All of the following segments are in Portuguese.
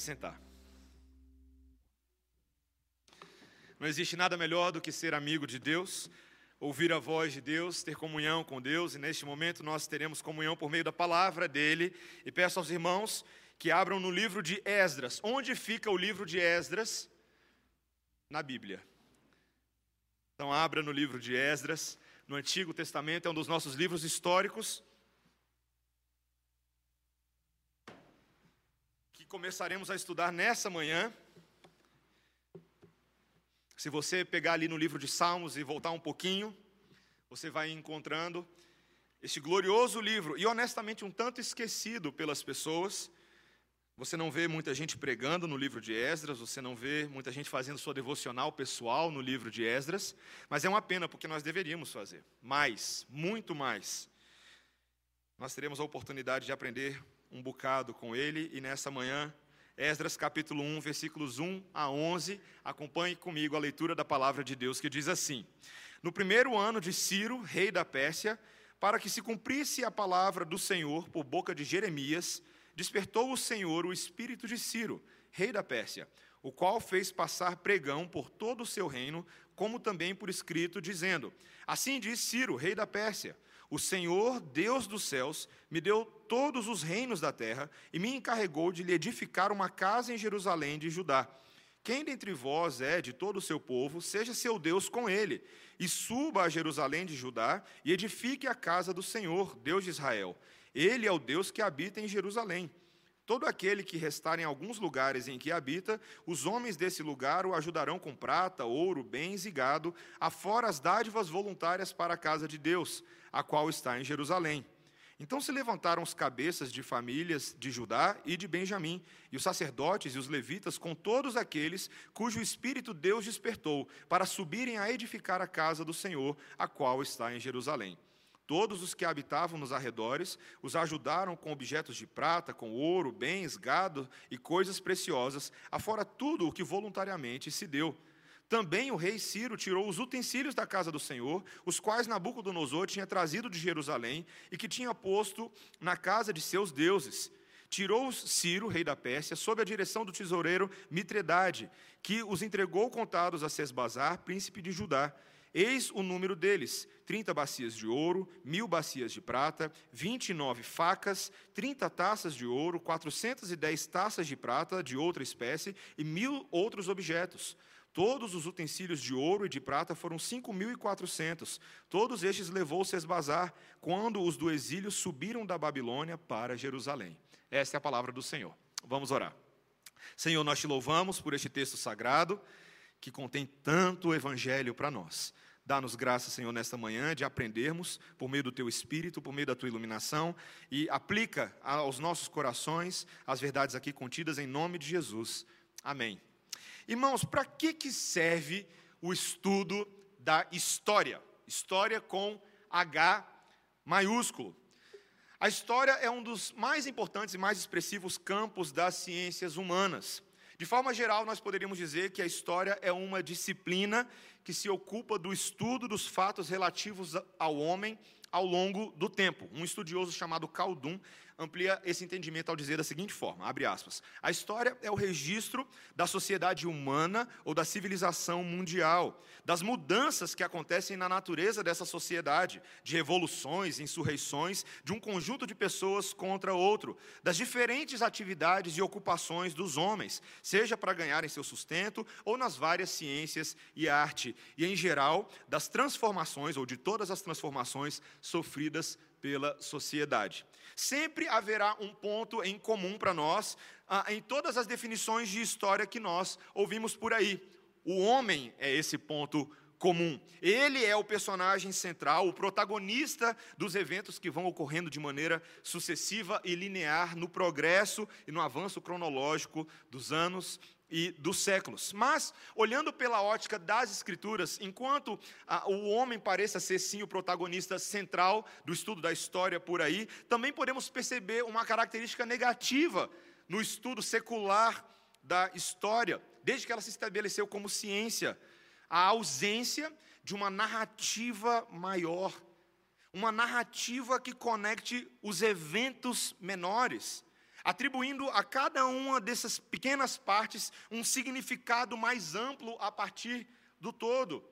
sentar. Não existe nada melhor do que ser amigo de Deus, ouvir a voz de Deus, ter comunhão com Deus, e neste momento nós teremos comunhão por meio da palavra dele. E peço aos irmãos que abram no livro de Esdras. Onde fica o livro de Esdras? Na Bíblia. Então, abra no livro de Esdras, no Antigo Testamento, é um dos nossos livros históricos. Começaremos a estudar nessa manhã. Se você pegar ali no livro de Salmos e voltar um pouquinho, você vai encontrando este glorioso livro, e honestamente um tanto esquecido pelas pessoas, você não vê muita gente pregando no livro de Esdras, você não vê muita gente fazendo sua devocional pessoal no livro de Esdras, mas é uma pena porque nós deveríamos fazer mais, muito mais. Nós teremos a oportunidade de aprender um bocado com ele e nessa manhã, Esdras capítulo 1, versículos 1 a 11, acompanhe comigo a leitura da palavra de Deus que diz assim: No primeiro ano de Ciro, rei da Pérsia, para que se cumprisse a palavra do Senhor por boca de Jeremias, despertou o Senhor o espírito de Ciro, rei da Pérsia, o qual fez passar pregão por todo o seu reino, como também por escrito, dizendo: Assim diz Ciro, rei da Pérsia: O Senhor, Deus dos céus, me deu todos os reinos da terra e me encarregou de lhe edificar uma casa em Jerusalém de Judá. Quem dentre vós é de todo o seu povo, seja seu Deus com ele, e suba a Jerusalém de Judá e edifique a casa do Senhor, Deus de Israel ele é o Deus que habita em Jerusalém. Todo aquele que restar em alguns lugares em que habita, os homens desse lugar o ajudarão com prata, ouro, bens e gado, afora as dádivas voluntárias para a casa de Deus, a qual está em Jerusalém. Então se levantaram os cabeças de famílias de Judá e de Benjamim, e os sacerdotes e os levitas, com todos aqueles cujo espírito Deus despertou, para subirem a edificar a casa do Senhor, a qual está em Jerusalém. Todos os que habitavam nos arredores os ajudaram com objetos de prata, com ouro, bens, gado e coisas preciosas, afora tudo o que voluntariamente se deu. Também o rei Ciro tirou os utensílios da casa do Senhor, os quais Nabucodonosor tinha trazido de Jerusalém e que tinha posto na casa de seus deuses. Tirou Ciro, rei da Pérsia, sob a direção do tesoureiro Mitredade, que os entregou contados a Sesbazar, príncipe de Judá. Eis o número deles: 30 bacias de ouro, mil bacias de prata, 29 facas, 30 taças de ouro, 410 taças de prata de outra espécie e mil outros objetos. Todos os utensílios de ouro e de prata foram cinco mil e quatrocentos. Todos estes levou Sesbazar, quando os do exílio subiram da Babilônia para Jerusalém. Esta é a palavra do Senhor. Vamos orar. Senhor, nós te louvamos por este texto sagrado que contém tanto evangelho para nós. Dá-nos graça, Senhor, nesta manhã de aprendermos por meio do teu espírito, por meio da tua iluminação e aplica aos nossos corações as verdades aqui contidas em nome de Jesus. Amém. Irmãos, para que que serve o estudo da história? História com H maiúsculo. A história é um dos mais importantes e mais expressivos campos das ciências humanas. De forma geral, nós poderíamos dizer que a história é uma disciplina que se ocupa do estudo dos fatos relativos ao homem ao longo do tempo. Um estudioso chamado Khaldun amplia esse entendimento ao dizer da seguinte forma, abre aspas, a história é o registro da sociedade humana ou da civilização mundial, das mudanças que acontecem na natureza dessa sociedade, de revoluções, insurreições, de um conjunto de pessoas contra outro, das diferentes atividades e ocupações dos homens, seja para ganharem seu sustento ou nas várias ciências e arte, e em geral, das transformações ou de todas as transformações sofridas pela sociedade. Sempre haverá um ponto em comum para nós ah, em todas as definições de história que nós ouvimos por aí. O homem é esse ponto comum. Ele é o personagem central, o protagonista dos eventos que vão ocorrendo de maneira sucessiva e linear no progresso e no avanço cronológico dos anos e dos séculos. Mas, olhando pela ótica das Escrituras, enquanto ah, o homem pareça ser sim o protagonista central do estudo da história por aí, também podemos perceber uma característica negativa no estudo secular da história, desde que ela se estabeleceu como ciência, a ausência de uma narrativa maior, uma narrativa que conecte os eventos menores atribuindo a cada uma dessas pequenas partes um significado mais amplo a partir do todo.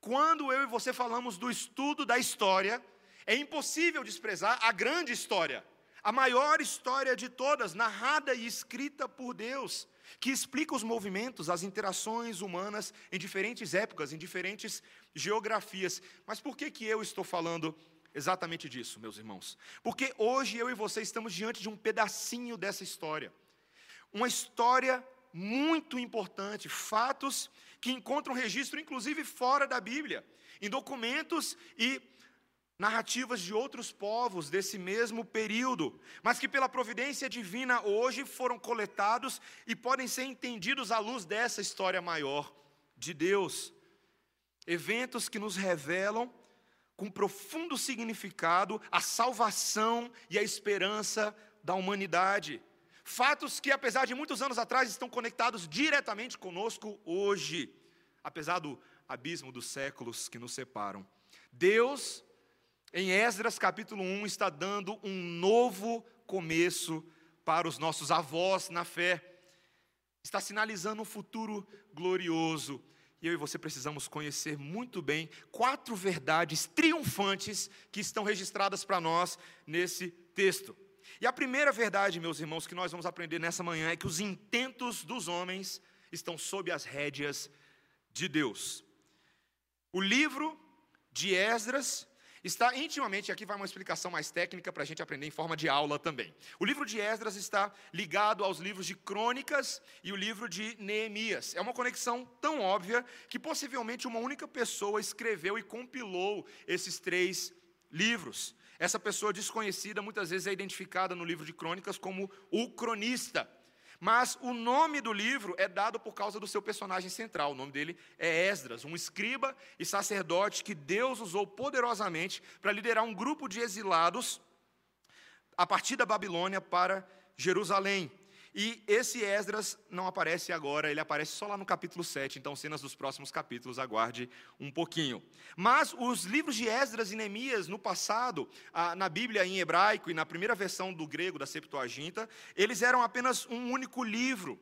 Quando eu e você falamos do estudo da história, é impossível desprezar a grande história, a maior história de todas, narrada e escrita por Deus, que explica os movimentos, as interações humanas em diferentes épocas, em diferentes geografias. Mas por que, que eu estou falando exatamente disso, meus irmãos? Porque hoje eu e você estamos diante de um pedacinho dessa história. Uma história muito importante, fatos que encontram registro, inclusive fora da Bíblia, em documentos e narrativas de outros povos desse mesmo período, mas que pela providência divina hoje foram coletados e podem ser entendidos à luz dessa história maior de Deus. Eventos que nos revelam com profundo significado a salvação e a esperança da humanidade. Fatos que, apesar de muitos anos atrás, estão conectados diretamente conosco hoje, apesar do abismo dos séculos que nos separam. Deus em Esdras capítulo 1 está dando um novo começo para os nossos avós na fé. Está sinalizando um futuro glorioso. E eu e você precisamos conhecer muito bem quatro verdades triunfantes que estão registradas para nós nesse texto. E a primeira verdade, meus irmãos, que nós vamos aprender nessa manhã é que os intentos dos homens estão sob as rédeas de Deus. O livro de Esdras está intimamente, aqui vai uma explicação mais técnica para a gente aprender em forma de aula também. O livro de Esdras está ligado aos livros de Crônicas e o livro de Neemias. É uma conexão tão óbvia que possivelmente uma única pessoa escreveu e compilou esses três livros. Essa pessoa desconhecida muitas vezes é identificada no livro de Crônicas como o cronista. Mas o nome do livro é dado por causa do seu personagem central. O nome dele é Esdras, um escriba e sacerdote que Deus usou poderosamente para liderar um grupo de exilados a partir da Babilônia para Jerusalém. E esse Esdras não aparece agora, ele aparece só lá no capítulo 7, então cenas dos próximos capítulos, aguarde um pouquinho. Mas os livros de Esdras e Neemias, no passado, na Bíblia em hebraico e na primeira versão do grego, da Septuaginta, eles eram apenas um único livro.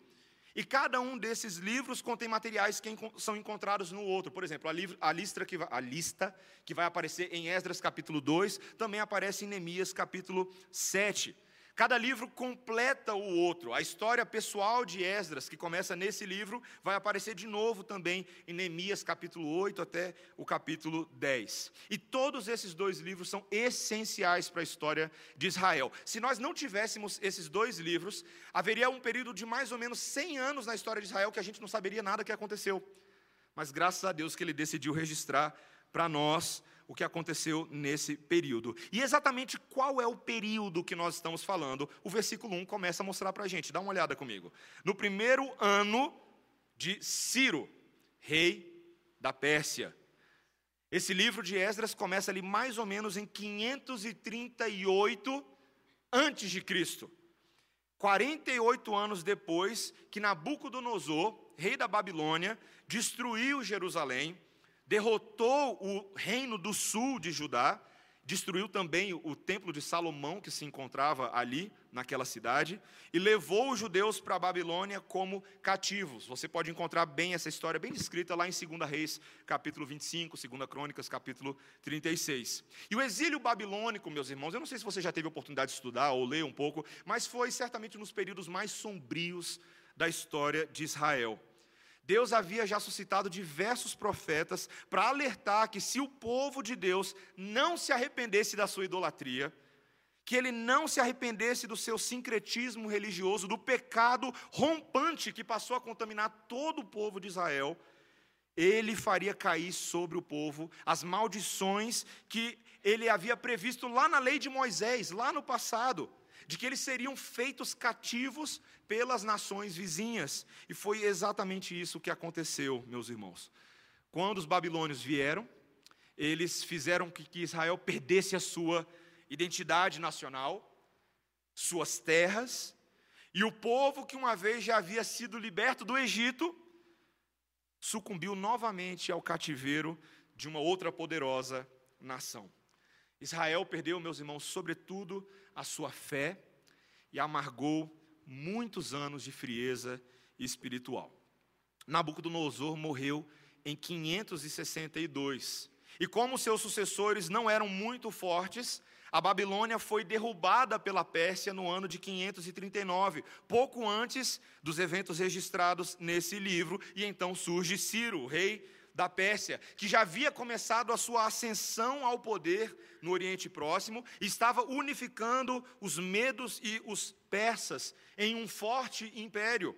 E cada um desses livros contém materiais que são encontrados no outro. Por exemplo, a, livro, a, lista a lista que vai aparecer em Esdras capítulo 2 também aparece em Neemias capítulo 7. Cada livro completa o outro. A história pessoal de Esdras, que começa nesse livro, vai aparecer de novo também em Neemias capítulo 8 até o capítulo 10. E todos esses dois livros são essenciais para a história de Israel. Se nós não tivéssemos esses dois livros, haveria um período de mais ou menos 100 anos na história de Israel que a gente não saberia nada que aconteceu. Mas graças a Deus que ele decidiu registrar para nós o que aconteceu nesse período. E exatamente qual é o período que nós estamos falando, o versículo 1 começa a mostrar para a gente. Dá uma olhada comigo. No primeiro ano de Ciro, rei da Pérsia. Esse livro de Esdras começa ali mais ou menos em 538 antes de Cristo. 48 anos depois que Nabucodonosor, rei da Babilônia, destruiu Jerusalém, derrotou o reino do sul de Judá, destruiu também o templo de Salomão que se encontrava ali naquela cidade e levou os judeus para a Babilônia como cativos. Você pode encontrar bem essa história bem descrita lá em 2 Reis, capítulo 25, 2 Crônicas, capítulo 36. E o exílio babilônico, meus irmãos, eu não sei se você já teve oportunidade de estudar ou ler um pouco, mas foi certamente um dos períodos mais sombrios da história de Israel. Deus havia já suscitado diversos profetas para alertar que se o povo de Deus não se arrependesse da sua idolatria, que ele não se arrependesse do seu sincretismo religioso, do pecado rompante que passou a contaminar todo o povo de Israel, ele faria cair sobre o povo as maldições que ele havia previsto lá na lei de Moisés, lá no passado de que eles seriam feitos cativos pelas nações vizinhas. E foi exatamente isso que aconteceu, meus irmãos. Quando os babilônios vieram, eles fizeram que, que Israel perdesse a sua identidade nacional, suas terras, e o povo que uma vez já havia sido liberto do Egito, sucumbiu novamente ao cativeiro de uma outra poderosa nação. Israel perdeu, meus irmãos, sobretudo a sua fé e amargou muitos anos de frieza espiritual. Nabucodonosor morreu em 562. E como seus sucessores não eram muito fortes, a Babilônia foi derrubada pela Pérsia no ano de 539, pouco antes dos eventos registrados nesse livro, e então surge Ciro, rei da Pérsia, que já havia começado a sua ascensão ao poder no Oriente Próximo, estava unificando os medos e os persas em um forte império.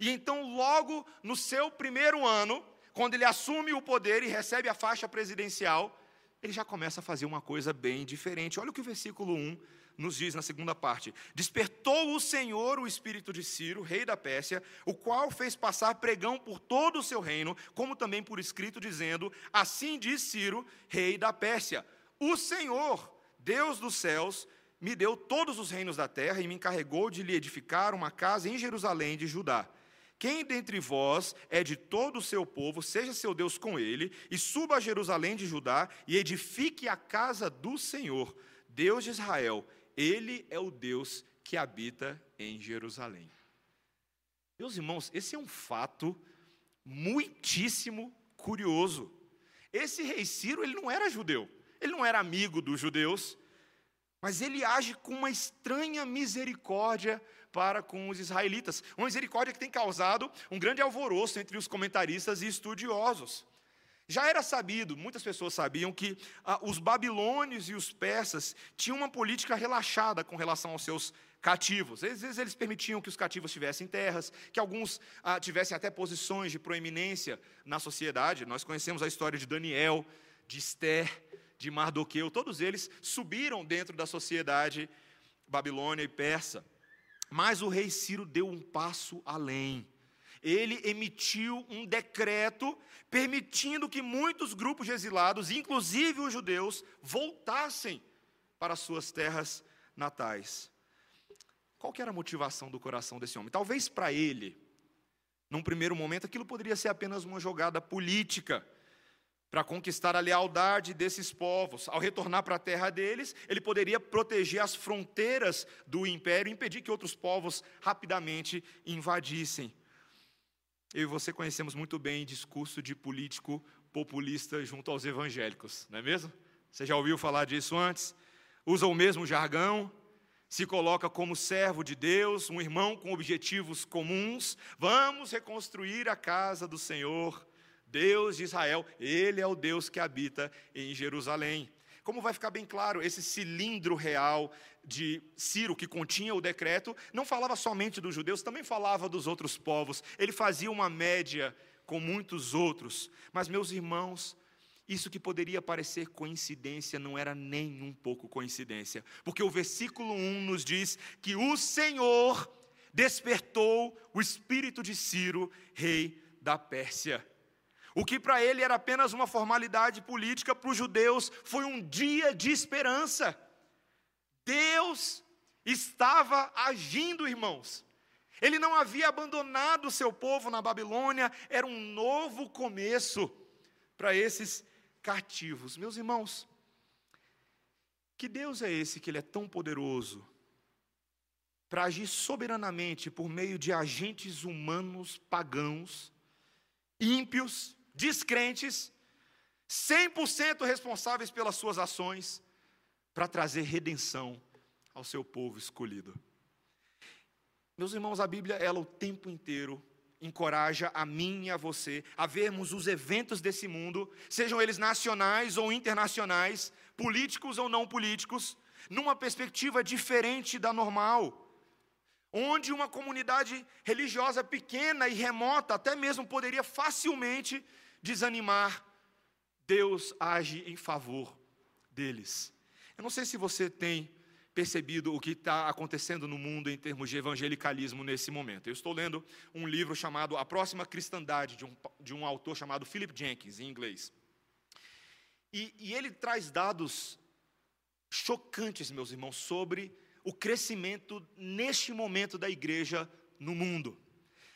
E então, logo no seu primeiro ano, quando ele assume o poder e recebe a faixa presidencial, ele já começa a fazer uma coisa bem diferente. Olha o que o versículo 1 nos diz na segunda parte: Despertou o Senhor o espírito de Ciro, rei da Pérsia, o qual fez passar pregão por todo o seu reino, como também por escrito, dizendo: Assim diz Ciro, rei da Pérsia: O Senhor, Deus dos céus, me deu todos os reinos da terra e me encarregou de lhe edificar uma casa em Jerusalém de Judá. Quem dentre vós é de todo o seu povo, seja seu Deus com ele, e suba a Jerusalém de Judá e edifique a casa do Senhor, Deus de Israel. Ele é o Deus que habita em Jerusalém. Meus irmãos, esse é um fato muitíssimo curioso. Esse rei Ciro, ele não era judeu, ele não era amigo dos judeus, mas ele age com uma estranha misericórdia para com os israelitas. Uma misericórdia que tem causado um grande alvoroço entre os comentaristas e estudiosos. Já era sabido, muitas pessoas sabiam, que ah, os babilônios e os persas tinham uma política relaxada com relação aos seus cativos. Às vezes eles permitiam que os cativos tivessem terras, que alguns ah, tivessem até posições de proeminência na sociedade. Nós conhecemos a história de Daniel, de Esther, de Mardoqueu, todos eles subiram dentro da sociedade babilônia e persa. Mas o rei Ciro deu um passo além. Ele emitiu um decreto permitindo que muitos grupos de exilados, inclusive os judeus, voltassem para suas terras natais. Qual era a motivação do coração desse homem? Talvez para ele, num primeiro momento, aquilo poderia ser apenas uma jogada política para conquistar a lealdade desses povos. Ao retornar para a terra deles, ele poderia proteger as fronteiras do império e impedir que outros povos rapidamente invadissem. Eu e você conhecemos muito bem discurso de político populista junto aos evangélicos, não é mesmo? Você já ouviu falar disso antes? Usa o mesmo jargão, se coloca como servo de Deus, um irmão com objetivos comuns. Vamos reconstruir a casa do Senhor Deus de Israel, Ele é o Deus que habita em Jerusalém. Como vai ficar bem claro, esse cilindro real de Ciro, que continha o decreto, não falava somente dos judeus, também falava dos outros povos. Ele fazia uma média com muitos outros. Mas, meus irmãos, isso que poderia parecer coincidência não era nem um pouco coincidência, porque o versículo 1 nos diz que o Senhor despertou o espírito de Ciro, rei da Pérsia. O que para ele era apenas uma formalidade política, para os judeus foi um dia de esperança. Deus estava agindo, irmãos. Ele não havia abandonado o seu povo na Babilônia, era um novo começo para esses cativos. Meus irmãos, que Deus é esse que ele é tão poderoso para agir soberanamente por meio de agentes humanos pagãos, ímpios, descrentes, 100% responsáveis pelas suas ações, para trazer redenção ao seu povo escolhido. Meus irmãos, a Bíblia, ela o tempo inteiro encoraja a mim e a você a vermos os eventos desse mundo, sejam eles nacionais ou internacionais, políticos ou não políticos, numa perspectiva diferente da normal onde uma comunidade religiosa pequena e remota até mesmo poderia facilmente desanimar, Deus age em favor deles. Eu não sei se você tem percebido o que está acontecendo no mundo em termos de evangelicalismo nesse momento. Eu estou lendo um livro chamado A Próxima Cristandade, de um, de um autor chamado Philip Jenkins, em inglês. E, e ele traz dados chocantes, meus irmãos, sobre o crescimento neste momento da igreja no mundo.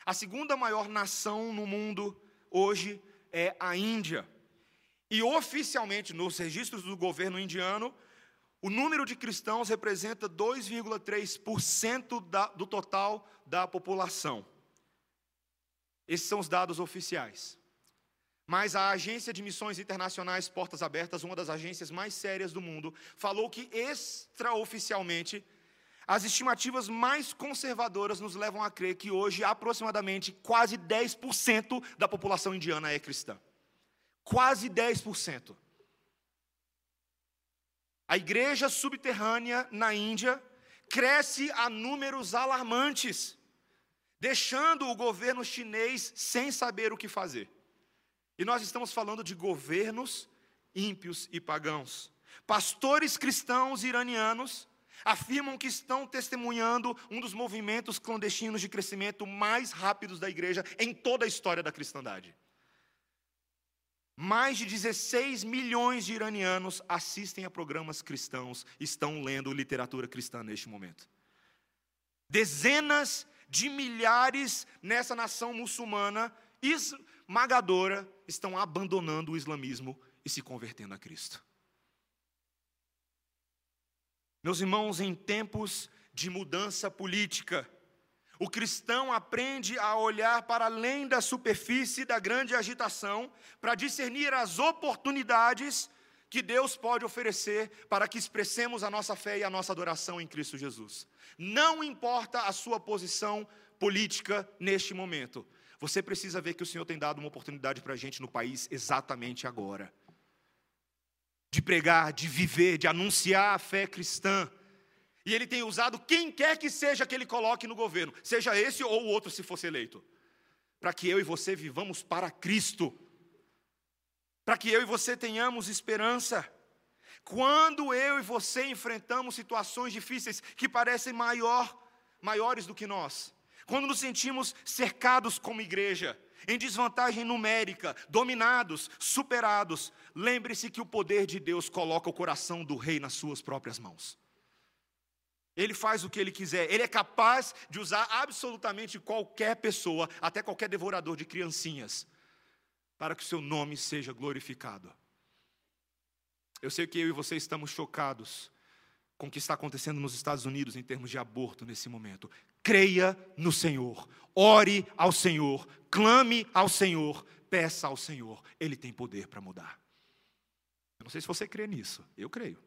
A segunda maior nação no mundo hoje é a Índia. E oficialmente, nos registros do governo indiano, o número de cristãos representa 2,3% do total da população. Esses são os dados oficiais. Mas a Agência de Missões Internacionais Portas Abertas, uma das agências mais sérias do mundo, falou que extraoficialmente as estimativas mais conservadoras nos levam a crer que hoje aproximadamente quase 10% da população indiana é cristã. Quase 10%. A igreja subterrânea na Índia cresce a números alarmantes, deixando o governo chinês sem saber o que fazer. E nós estamos falando de governos ímpios e pagãos. Pastores cristãos iranianos afirmam que estão testemunhando um dos movimentos clandestinos de crescimento mais rápidos da igreja em toda a história da cristandade. Mais de 16 milhões de iranianos assistem a programas cristãos, estão lendo literatura cristã neste momento. Dezenas de milhares nessa nação muçulmana esmagadora estão abandonando o islamismo e se convertendo a Cristo. Meus irmãos, em tempos de mudança política, o cristão aprende a olhar para além da superfície da grande agitação para discernir as oportunidades que Deus pode oferecer para que expressemos a nossa fé e a nossa adoração em Cristo Jesus. Não importa a sua posição política neste momento, você precisa ver que o Senhor tem dado uma oportunidade para a gente no país exatamente agora. De pregar, de viver, de anunciar a fé cristã. E Ele tem usado quem quer que seja que Ele coloque no governo, seja esse ou o outro se fosse eleito, para que eu e você vivamos para Cristo, para que eu e você tenhamos esperança. Quando eu e você enfrentamos situações difíceis que parecem maior, maiores do que nós, quando nos sentimos cercados como igreja, em desvantagem numérica, dominados, superados, lembre-se que o poder de Deus coloca o coração do rei nas suas próprias mãos. Ele faz o que ele quiser, ele é capaz de usar absolutamente qualquer pessoa, até qualquer devorador de criancinhas, para que o seu nome seja glorificado. Eu sei que eu e você estamos chocados com o que está acontecendo nos Estados Unidos em termos de aborto nesse momento. Creia no Senhor, ore ao Senhor, clame ao Senhor, peça ao Senhor, Ele tem poder para mudar. Eu não sei se você crê nisso, eu creio.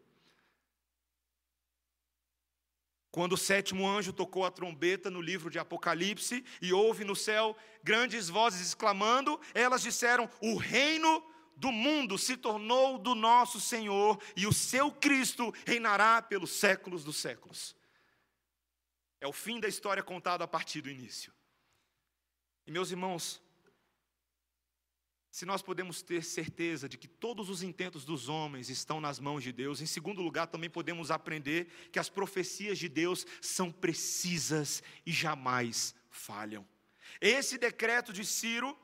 Quando o sétimo anjo tocou a trombeta no livro de Apocalipse e houve no céu grandes vozes exclamando, elas disseram: O reino do mundo se tornou do nosso Senhor e o seu Cristo reinará pelos séculos dos séculos. É o fim da história contada a partir do início. E meus irmãos, se nós podemos ter certeza de que todos os intentos dos homens estão nas mãos de Deus, em segundo lugar, também podemos aprender que as profecias de Deus são precisas e jamais falham. Esse decreto de Ciro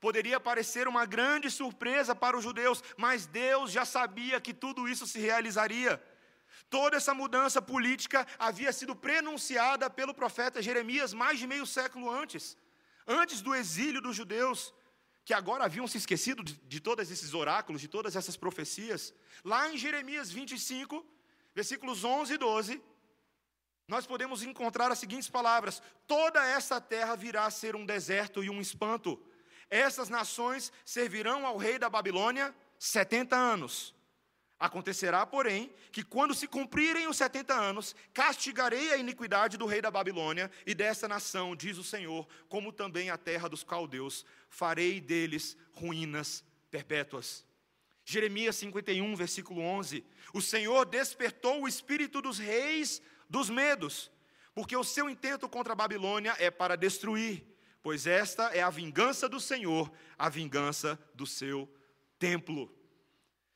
poderia parecer uma grande surpresa para os judeus, mas Deus já sabia que tudo isso se realizaria. Toda essa mudança política havia sido prenunciada pelo profeta Jeremias mais de meio século antes, antes do exílio dos judeus, que agora haviam se esquecido de, de todos esses oráculos, de todas essas profecias. Lá em Jeremias 25, versículos 11 e 12, nós podemos encontrar as seguintes palavras: Toda essa terra virá a ser um deserto e um espanto. Essas nações servirão ao rei da Babilônia 70 anos. Acontecerá, porém, que quando se cumprirem os setenta anos, castigarei a iniquidade do rei da Babilônia e dessa nação, diz o Senhor, como também a terra dos caldeus, farei deles ruínas perpétuas. Jeremias 51, versículo 11: O Senhor despertou o espírito dos reis dos medos, porque o seu intento contra a Babilônia é para destruir, pois esta é a vingança do Senhor, a vingança do seu templo.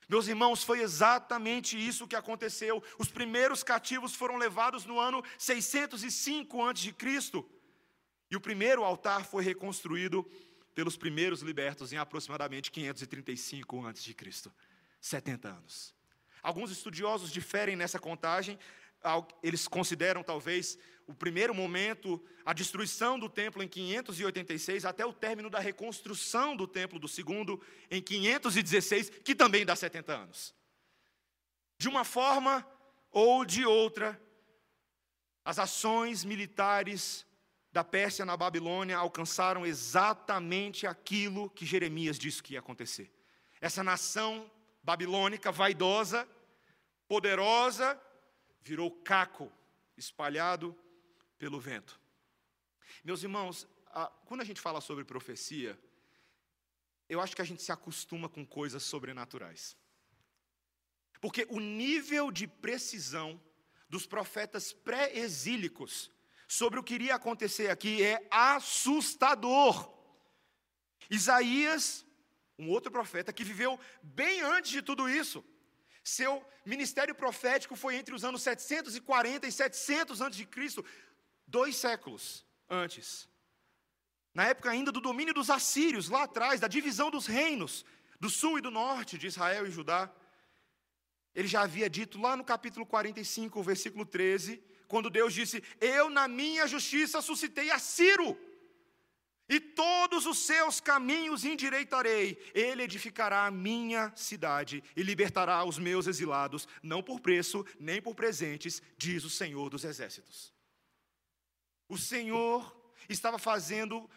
Meus irmãos, foi exatamente isso que aconteceu. Os primeiros cativos foram levados no ano 605 a.C. E o primeiro altar foi reconstruído pelos primeiros libertos em aproximadamente 535 a.C. 70 anos. Alguns estudiosos diferem nessa contagem, eles consideram talvez o primeiro momento, a destruição do templo em 586, até o término da reconstrução do templo do segundo em 516, que também dá 70 anos. De uma forma ou de outra, as ações militares da Pérsia na Babilônia alcançaram exatamente aquilo que Jeremias disse que ia acontecer. Essa nação babilônica, vaidosa, poderosa, virou caco, espalhado pelo vento. Meus irmãos, quando a gente fala sobre profecia, eu acho que a gente se acostuma com coisas sobrenaturais. Porque o nível de precisão dos profetas pré-exílicos sobre o que iria acontecer aqui é assustador. Isaías, um outro profeta que viveu bem antes de tudo isso, seu ministério profético foi entre os anos 740 e 700 antes de Cristo, dois séculos antes. Na época ainda do domínio dos assírios, lá atrás, da divisão dos reinos, do sul e do norte de Israel e Judá. Ele já havia dito lá no capítulo 45, versículo 13, quando Deus disse: Eu, na minha justiça, suscitei a Ciro, e todos os seus caminhos endireitarei. Ele edificará a minha cidade e libertará os meus exilados, não por preço, nem por presentes, diz o Senhor dos exércitos. O Senhor estava fazendo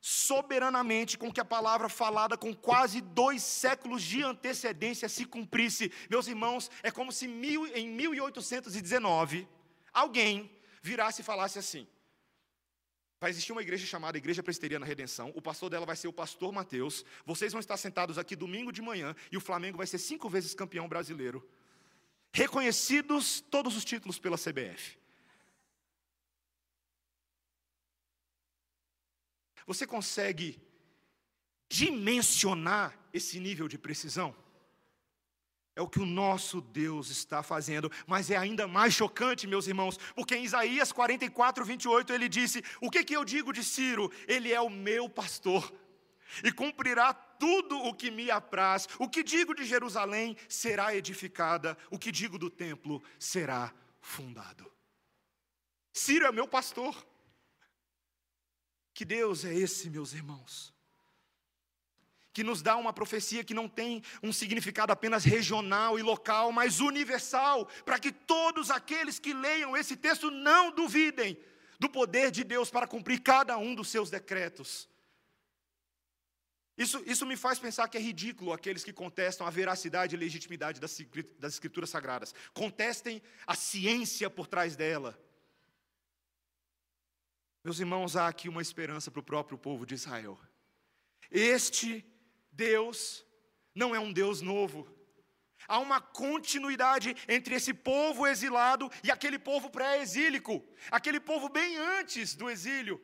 soberanamente com que a palavra falada com quase dois séculos de antecedência se cumprisse. Meus irmãos, é como se mil, em 1819 alguém virasse e falasse assim: Vai existir uma igreja chamada Igreja Presbiteriana Redenção. O pastor dela vai ser o pastor Mateus. Vocês vão estar sentados aqui domingo de manhã e o Flamengo vai ser cinco vezes campeão brasileiro. Reconhecidos todos os títulos pela CBF. Você consegue dimensionar esse nível de precisão? É o que o nosso Deus está fazendo, mas é ainda mais chocante, meus irmãos, porque em Isaías 44, 28 ele disse: O que, que eu digo de Ciro? Ele é o meu pastor e cumprirá tudo o que me apraz. O que digo de Jerusalém será edificada, o que digo do templo será fundado. Ciro é meu pastor. Que Deus é esse, meus irmãos? Que nos dá uma profecia que não tem um significado apenas regional e local, mas universal, para que todos aqueles que leiam esse texto não duvidem do poder de Deus para cumprir cada um dos seus decretos. Isso, isso me faz pensar que é ridículo aqueles que contestam a veracidade e legitimidade das, Escrituras Sagradas. Contestem a ciência por trás dela. Meus irmãos, há aqui uma esperança para o próprio povo de Israel. Este Deus não é um Deus novo. Há uma continuidade entre esse povo exilado e aquele povo pré-exílico, aquele povo bem antes do exílio,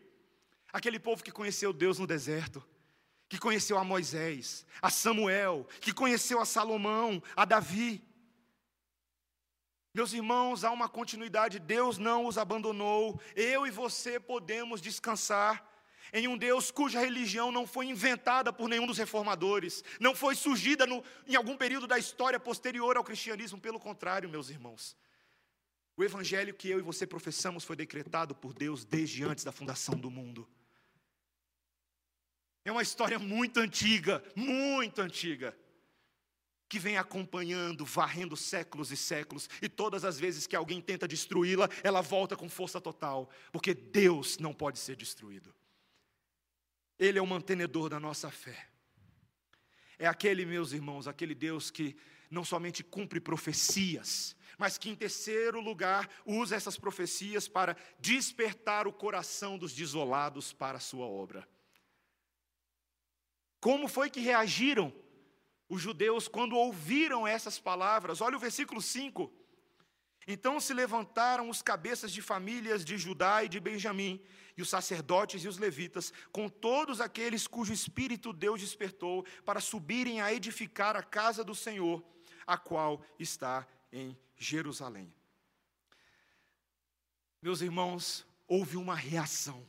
aquele povo que conheceu Deus no deserto, que conheceu a Moisés, a Samuel, que conheceu a Salomão, a Davi. Meus irmãos, há uma continuidade, Deus não os abandonou, eu e você podemos descansar em um Deus cuja religião não foi inventada por nenhum dos reformadores, não foi surgida no, em algum período da história posterior ao cristianismo, pelo contrário, meus irmãos. O evangelho que eu e você professamos foi decretado por Deus desde antes da fundação do mundo. É uma história muito antiga, muito antiga que vem acompanhando, varrendo séculos e séculos, e todas as vezes que alguém tenta destruí-la, ela volta com força total, porque Deus não pode ser destruído. Ele é o mantenedor da nossa fé. É aquele, meus irmãos, aquele Deus que não somente cumpre profecias, mas que, em terceiro lugar, usa essas profecias para despertar o coração dos desolados para a sua obra. Como foi que reagiram os judeus, quando ouviram essas palavras, olha o versículo 5. Então se levantaram os cabeças de famílias de Judá e de Benjamim, e os sacerdotes e os levitas, com todos aqueles cujo espírito Deus despertou, para subirem a edificar a casa do Senhor, a qual está em Jerusalém. Meus irmãos, houve uma reação.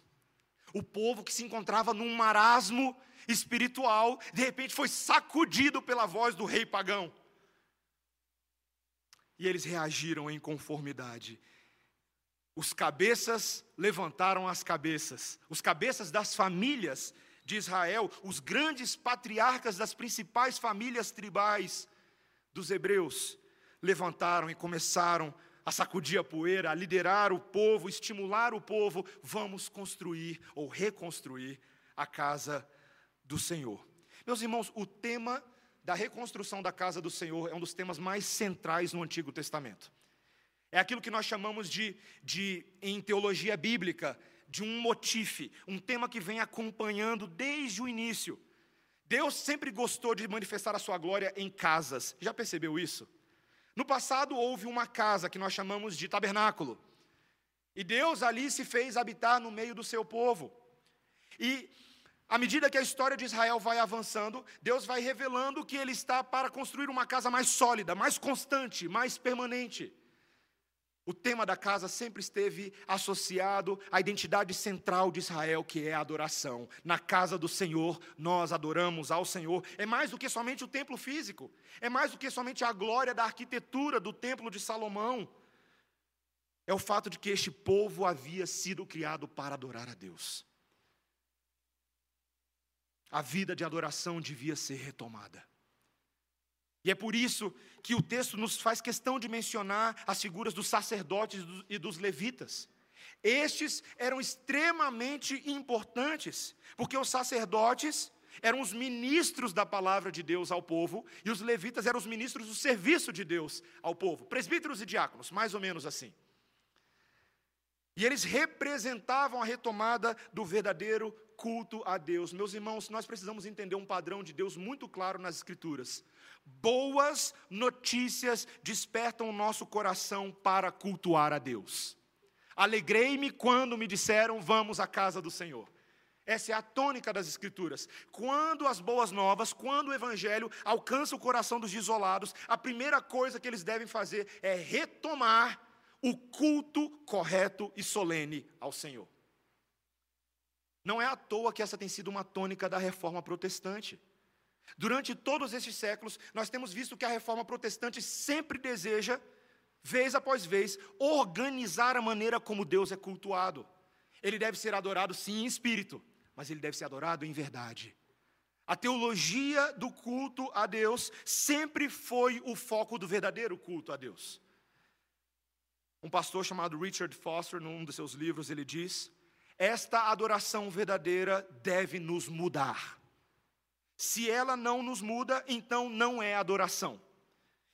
O povo que se encontrava num marasmo espiritual, de repente foi sacudido pela voz do rei pagão. E eles reagiram em conformidade. Os cabeças levantaram as cabeças, os cabeças das famílias de Israel, os grandes patriarcas das principais famílias tribais dos hebreus, levantaram e começaram a sacudir a poeira, a liderar o povo, estimular o povo, vamos construir ou reconstruir a casa do Senhor. Meus irmãos, o tema da reconstrução da casa do Senhor é um dos temas mais centrais no Antigo Testamento. É aquilo que nós chamamos de, de em teologia bíblica, de um motife, um tema que vem acompanhando desde o início. Deus sempre gostou de manifestar a sua glória em casas. Já percebeu isso? No passado houve uma casa que nós chamamos de tabernáculo. E Deus ali se fez habitar no meio do seu povo. E à medida que a história de Israel vai avançando, Deus vai revelando que ele está para construir uma casa mais sólida, mais constante, mais permanente. O tema da casa sempre esteve associado à identidade central de Israel, que é a adoração. Na casa do Senhor, nós adoramos ao Senhor. É mais do que somente o templo físico, é mais do que somente a glória da arquitetura do templo de Salomão. É o fato de que este povo havia sido criado para adorar a Deus a vida de adoração devia ser retomada. E é por isso que o texto nos faz questão de mencionar as figuras dos sacerdotes e dos levitas. Estes eram extremamente importantes, porque os sacerdotes eram os ministros da palavra de Deus ao povo, e os levitas eram os ministros do serviço de Deus ao povo, presbíteros e diáconos, mais ou menos assim. E eles representavam a retomada do verdadeiro culto a Deus. Meus irmãos, nós precisamos entender um padrão de Deus muito claro nas Escrituras. Boas notícias despertam o nosso coração para cultuar a Deus. Alegrei-me quando me disseram, vamos à casa do Senhor. Essa é a tônica das Escrituras. Quando as boas novas, quando o Evangelho alcança o coração dos isolados, a primeira coisa que eles devem fazer é retomar o culto correto e solene ao Senhor. Não é à toa que essa tem sido uma tônica da reforma protestante. Durante todos esses séculos, nós temos visto que a reforma protestante sempre deseja, vez após vez, organizar a maneira como Deus é cultuado. Ele deve ser adorado, sim, em espírito, mas ele deve ser adorado em verdade. A teologia do culto a Deus sempre foi o foco do verdadeiro culto a Deus. Um pastor chamado Richard Foster, num dos seus livros, ele diz esta adoração verdadeira deve nos mudar. Se ela não nos muda, então não é adoração.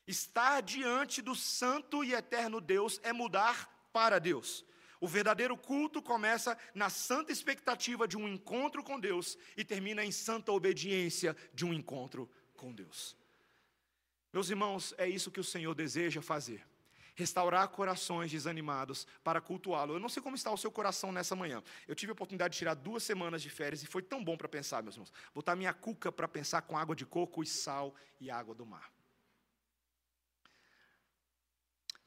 Estar diante do santo e eterno Deus é mudar para Deus. O verdadeiro culto começa na santa expectativa de um encontro com Deus e termina em santa obediência de um encontro com Deus. Meus irmãos, é isso que o Senhor deseja fazer restaurar corações desanimados para cultuá-lo. Eu não sei como está o seu coração nessa manhã. Eu tive a oportunidade de tirar duas semanas de férias e foi tão bom para pensar, meus irmãos. Botar minha cuca para pensar com água de coco e sal e água do mar.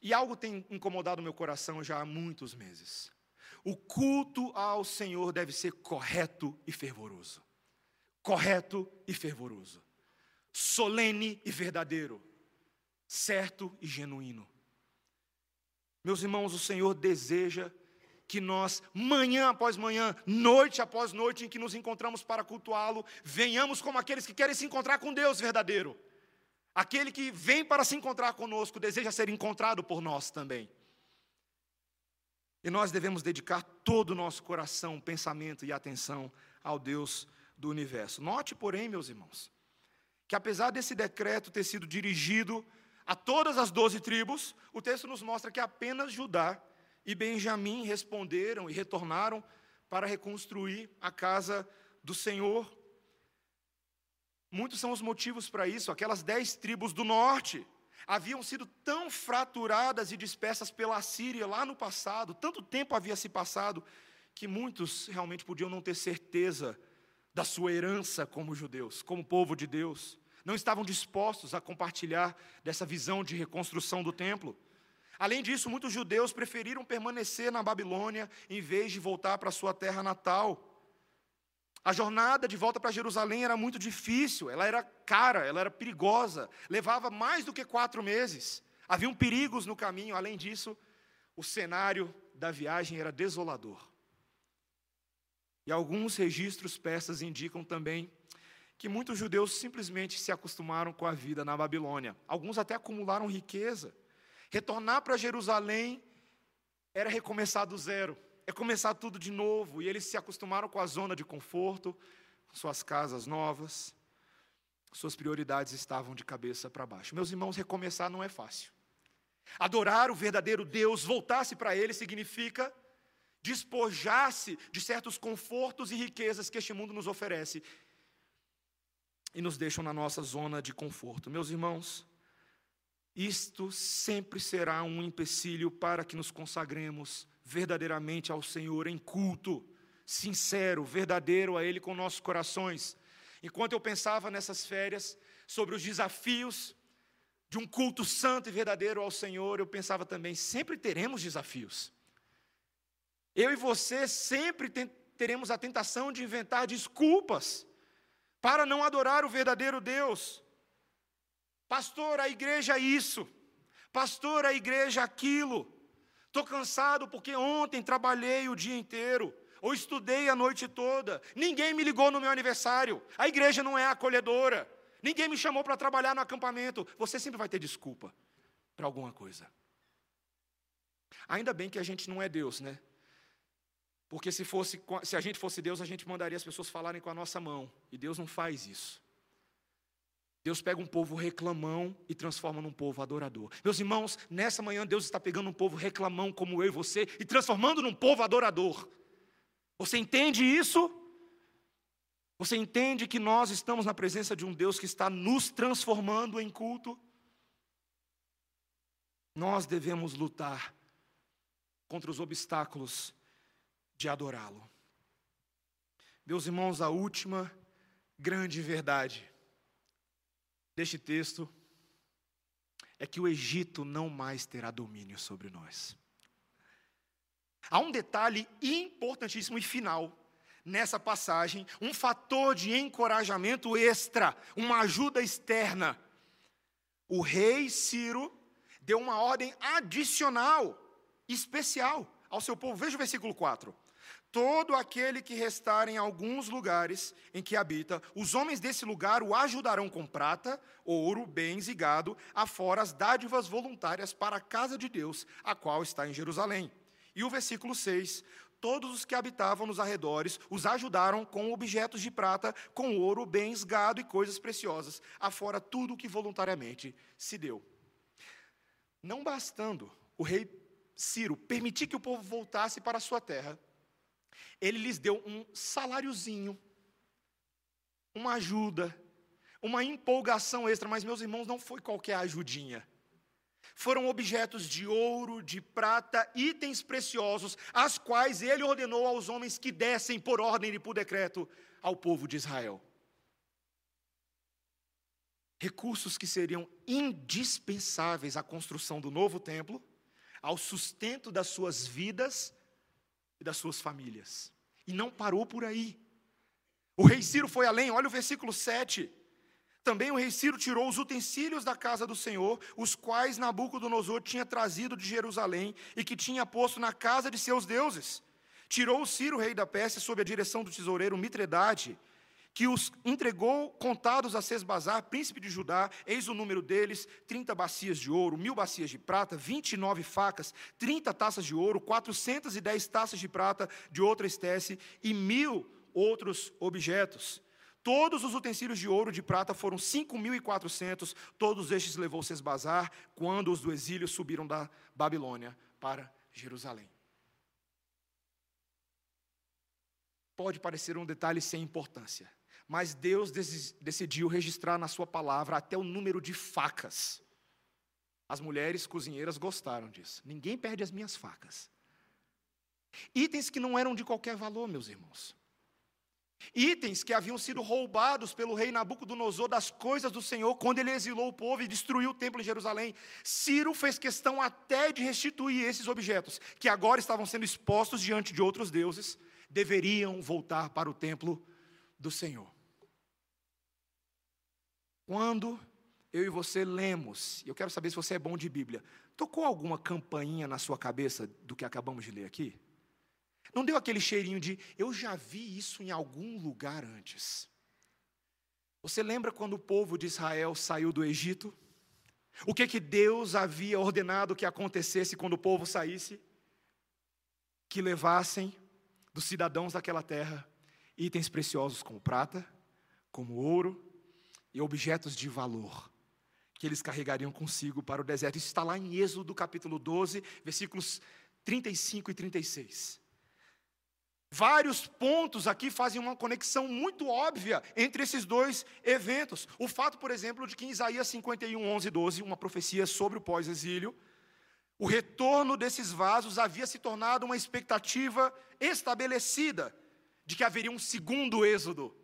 E algo tem incomodado meu coração já há muitos meses. O culto ao Senhor deve ser correto e fervoroso. Correto e fervoroso. Solene e verdadeiro. Certo e genuíno. Meus irmãos, o Senhor deseja que nós, manhã após manhã, noite após noite, em que nos encontramos para cultuá-lo, venhamos como aqueles que querem se encontrar com Deus verdadeiro. Aquele que vem para se encontrar conosco, deseja ser encontrado por nós também. E nós devemos dedicar todo o nosso coração, pensamento e atenção ao Deus do universo. Note, porém, meus irmãos, que apesar desse decreto ter sido dirigido a todas as doze tribos, o texto nos mostra que apenas Judá e Benjamim responderam e retornaram para reconstruir a casa do Senhor. Muitos são os motivos para isso. Aquelas dez tribos do norte haviam sido tão fraturadas e dispersas pela Síria lá no passado, tanto tempo havia se passado, que muitos realmente podiam não ter certeza da sua herança como judeus, como povo de Deus não estavam dispostos a compartilhar dessa visão de reconstrução do templo. Além disso, muitos judeus preferiram permanecer na Babilônia em vez de voltar para sua terra natal. A jornada de volta para Jerusalém era muito difícil, ela era cara, ela era perigosa, levava mais do que quatro meses. Haviam perigos no caminho, além disso, o cenário da viagem era desolador. E alguns registros persas indicam também que muitos judeus simplesmente se acostumaram com a vida na Babilônia. Alguns até acumularam riqueza. Retornar para Jerusalém era recomeçar do zero, é começar tudo de novo. E eles se acostumaram com a zona de conforto, suas casas novas, suas prioridades estavam de cabeça para baixo. Meus irmãos, recomeçar não é fácil. Adorar o verdadeiro Deus, voltar-se para Ele, significa despojar-se de certos confortos e riquezas que este mundo nos oferece e nos deixam na nossa zona de conforto. Meus irmãos, isto sempre será um empecilho para que nos consagremos verdadeiramente ao Senhor em culto, sincero, verdadeiro a Ele com nossos corações. Enquanto eu pensava nessas férias sobre os desafios de um culto santo e verdadeiro ao Senhor, eu pensava também, sempre teremos desafios. Eu e você sempre teremos a tentação de inventar desculpas para não adorar o verdadeiro Deus. Pastor, a igreja é isso. Pastor, a igreja é aquilo. Estou cansado porque ontem trabalhei o dia inteiro, ou estudei a noite toda. Ninguém me ligou no meu aniversário. A igreja não é acolhedora. Ninguém me chamou para trabalhar no acampamento. Você sempre vai ter desculpa para alguma coisa. Ainda bem que a gente não é Deus, né? Porque se, fosse, se a gente fosse Deus, a gente mandaria as pessoas falarem com a nossa mão. E Deus não faz isso. Deus pega um povo reclamão e transforma num povo adorador. Meus irmãos, nessa manhã Deus está pegando um povo reclamão como eu e você e transformando num povo adorador. Você entende isso? Você entende que nós estamos na presença de um Deus que está nos transformando em culto? Nós devemos lutar contra os obstáculos de adorá-lo. Meus irmãos, a última grande verdade deste texto é que o Egito não mais terá domínio sobre nós. Há um detalhe importantíssimo e final nessa passagem, um fator de encorajamento extra, uma ajuda externa. O rei Ciro deu uma ordem adicional, especial ao seu povo. Veja o versículo 4 todo aquele que restar em alguns lugares em que habita, os homens desse lugar o ajudarão com prata, ouro, bens e gado, afora as dádivas voluntárias para a casa de Deus, a qual está em Jerusalém. E o versículo 6: Todos os que habitavam nos arredores os ajudaram com objetos de prata, com ouro, bens, gado e coisas preciosas, afora tudo o que voluntariamente se deu. Não bastando o rei Ciro permitir que o povo voltasse para a sua terra, ele lhes deu um saláriozinho, uma ajuda, uma empolgação extra, mas meus irmãos, não foi qualquer ajudinha. Foram objetos de ouro, de prata, itens preciosos, as quais ele ordenou aos homens que dessem por ordem e por decreto ao povo de Israel. Recursos que seriam indispensáveis à construção do novo templo, ao sustento das suas vidas e das suas famílias. E não parou por aí. O rei Ciro foi além, olha o versículo 7. Também o rei Ciro tirou os utensílios da casa do Senhor, os quais Nabucodonosor tinha trazido de Jerusalém e que tinha posto na casa de seus deuses. Tirou o Ciro, rei da Pérsia, sob a direção do tesoureiro Mitredate, que os entregou contados a Sesbazar, príncipe de Judá, eis o número deles, 30 bacias de ouro, mil bacias de prata, 29 facas, 30 taças de ouro, 410 taças de prata de outra espécie e mil outros objetos. Todos os utensílios de ouro e de prata foram 5.400, todos estes levou Sesbazar, quando os do exílio subiram da Babilônia para Jerusalém. Pode parecer um detalhe sem importância, mas Deus decidiu registrar na Sua palavra até o número de facas. As mulheres cozinheiras gostaram disso. Ninguém perde as minhas facas. Itens que não eram de qualquer valor, meus irmãos. Itens que haviam sido roubados pelo rei Nabucodonosor das coisas do Senhor quando ele exilou o povo e destruiu o templo em Jerusalém. Ciro fez questão até de restituir esses objetos, que agora estavam sendo expostos diante de outros deuses, deveriam voltar para o templo do Senhor. Quando eu e você lemos, e eu quero saber se você é bom de Bíblia, tocou alguma campainha na sua cabeça do que acabamos de ler aqui? Não deu aquele cheirinho de eu já vi isso em algum lugar antes? Você lembra quando o povo de Israel saiu do Egito? O que que Deus havia ordenado que acontecesse quando o povo saísse? Que levassem dos cidadãos daquela terra itens preciosos como prata, como ouro e objetos de valor que eles carregariam consigo para o deserto. Isso está lá em Êxodo capítulo 12, versículos 35 e 36. Vários pontos aqui fazem uma conexão muito óbvia entre esses dois eventos. O fato, por exemplo, de que em Isaías 51, 11 e 12, uma profecia sobre o pós-exílio, o retorno desses vasos havia se tornado uma expectativa estabelecida de que haveria um segundo êxodo.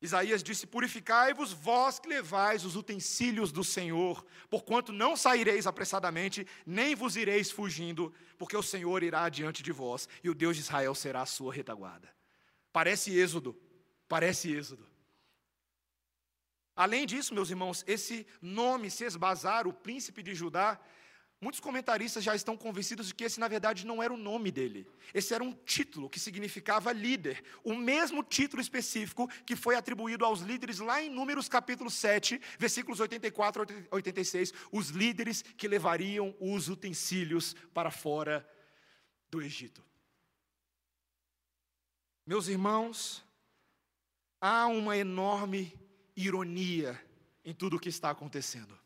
Isaías disse: Purificai-vos, vós que levais os utensílios do Senhor, porquanto não saireis apressadamente, nem vos ireis fugindo, porque o Senhor irá adiante de vós, e o Deus de Israel será a sua retaguarda. Parece êxodo, parece êxodo. Além disso, meus irmãos, esse nome, Sesbazar, o príncipe de Judá, Muitos comentaristas já estão convencidos de que esse, na verdade, não era o nome dele. Esse era um título que significava líder. O mesmo título específico que foi atribuído aos líderes lá em Números capítulo 7, versículos 84 a 86. Os líderes que levariam os utensílios para fora do Egito. Meus irmãos, há uma enorme ironia em tudo o que está acontecendo.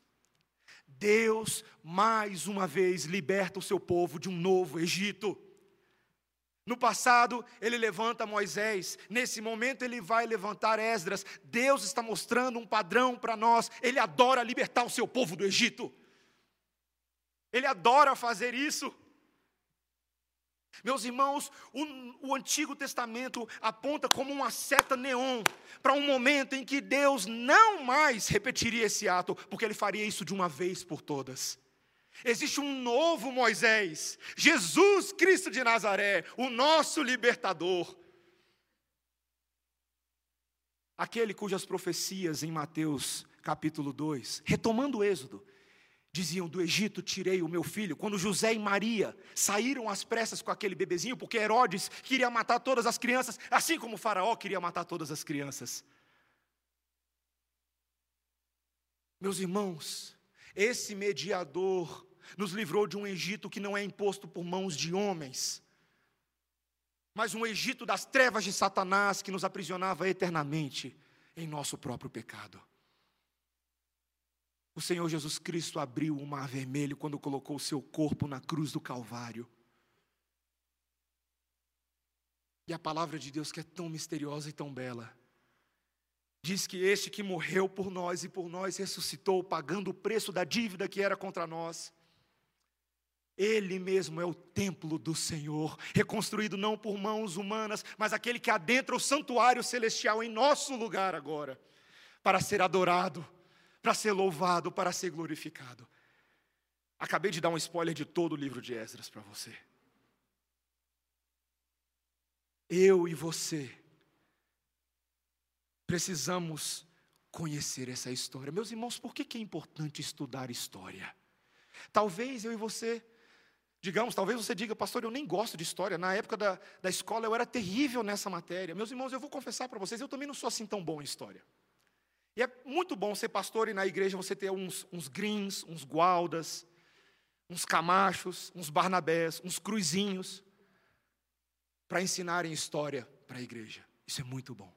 Deus, mais uma vez, liberta o seu povo de um novo Egito. No passado, ele levanta Moisés, nesse momento, ele vai levantar Esdras. Deus está mostrando um padrão para nós, ele adora libertar o seu povo do Egito. Ele adora fazer isso. Meus irmãos, o, o, Antigo Testamento aponta como uma seta neon para um momento em que Deus não mais repetiria esse ato, porque ele faria isso de uma vez por todas. Existe um novo Moisés, Jesus Cristo de Nazaré, o nosso libertador. Aquele cujas profecias em Mateus capítulo 2, retomando o Êxodo, diziam: Do Egito tirei o meu filho. Quando José e Maria saíram às pressas com aquele bebezinho, porque Herodes queria matar todas as crianças, assim como Faraó queria matar todas as crianças. Meus irmãos, esse mediador nos livrou de um Egito que não é imposto por mãos de homens, mas um Egito das trevas de Satanás que nos aprisionava eternamente em nosso próprio pecado. O Senhor Jesus Cristo abriu o mar vermelho quando colocou o seu corpo na cruz do Calvário. E a palavra de Deus, que é tão misteriosa e tão bela, diz que este que morreu por nós e por nós ressuscitou, pagando o preço da dívida que era contra nós. Ele mesmo é o templo do Senhor, reconstruído não por mãos humanas, mas aquele que adentra o santuário celestial em nosso lugar agora, para ser adorado para ser louvado, para ser glorificado. Acabei de dar um spoiler de todo o livro de Esdras para você. Eu e você precisamos conhecer essa história. Meus irmãos, por que, é importante estudar história? Talvez eu e você, digamos, talvez você diga, pastor, eu nem gosto de história. Na época da, da escola eu era terrível nessa matéria. Meus irmãos, eu vou confessar para vocês, eu também não sou assim tão bom em história. E é muito bom ser pastor e na igreja você ter uns, uns greens, uns gualdas, uns camachos, uns barnabés, uns cruzinhos, para ensinarem história para a igreja. Isso é muito bom.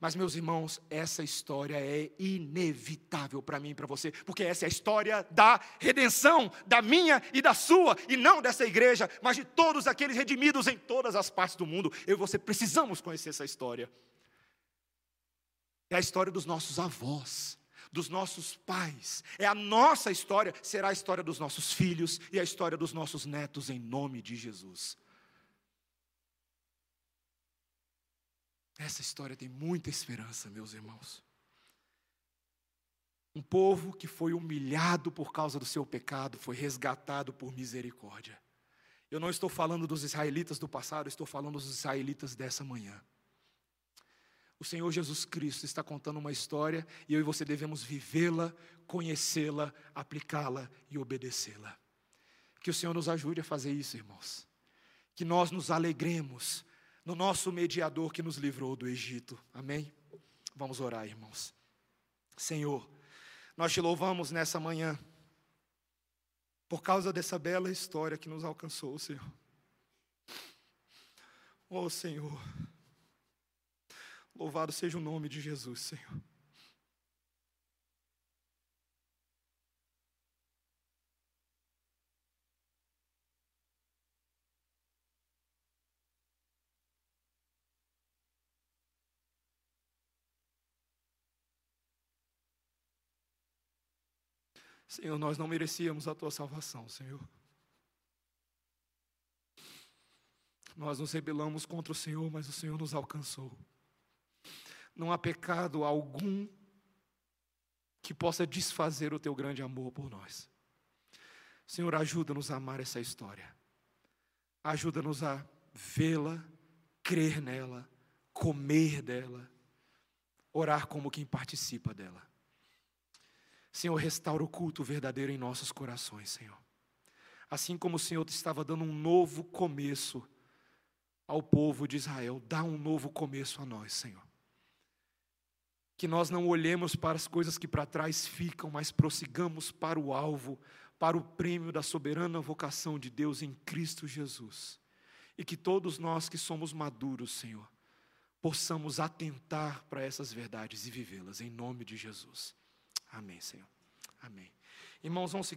Mas, meus irmãos, essa história é inevitável para mim e para você, porque essa é a história da redenção, da minha e da sua, e não dessa igreja, mas de todos aqueles redimidos em todas as partes do mundo. Eu e você precisamos conhecer essa história. É a história dos nossos avós, dos nossos pais. É a nossa história, será a história dos nossos filhos e a história dos nossos netos, em nome de Jesus. Essa história tem muita esperança, meus irmãos. Um povo que foi humilhado por causa do seu pecado, foi resgatado por misericórdia. Eu não estou falando dos israelitas do passado, estou falando dos israelitas dessa manhã. O Senhor Jesus Cristo está contando uma história e eu e você devemos vivê-la, conhecê-la, aplicá-la e obedecê-la. Que o Senhor nos ajude a fazer isso, irmãos. Que nós nos alegremos no nosso mediador que nos livrou do Egito. Amém? Vamos orar, irmãos. Senhor, Nós te louvamos nessa manhã, por causa dessa bela história que nos alcançou, Senhor. Oh, Senhor. Louvado seja o nome de Jesus, Senhor. Senhor, nós não merecíamos a tua salvação, Senhor. Nós nos rebelamos contra o Senhor, mas o Senhor nos alcançou. Não há pecado algum que possa desfazer o teu grande amor por nós. Senhor, ajuda-nos a amar essa história. Ajuda-nos a vê-la, crer nela, comer dela, orar como quem participa dela. Senhor, restaura o culto verdadeiro em nossos corações, Senhor. Assim como o Senhor estava dando um novo começo ao povo de Israel, dá um novo começo a nós, Senhor. Que nós não olhemos para as coisas que para trás ficam, mas prossigamos para o alvo, para o prêmio da soberana vocação de Deus em Cristo Jesus. E que todos nós que somos maduros, Senhor, possamos atentar para essas verdades e vivê-las, em nome de Jesus. Amém, Senhor. Amém. Irmãos, vão se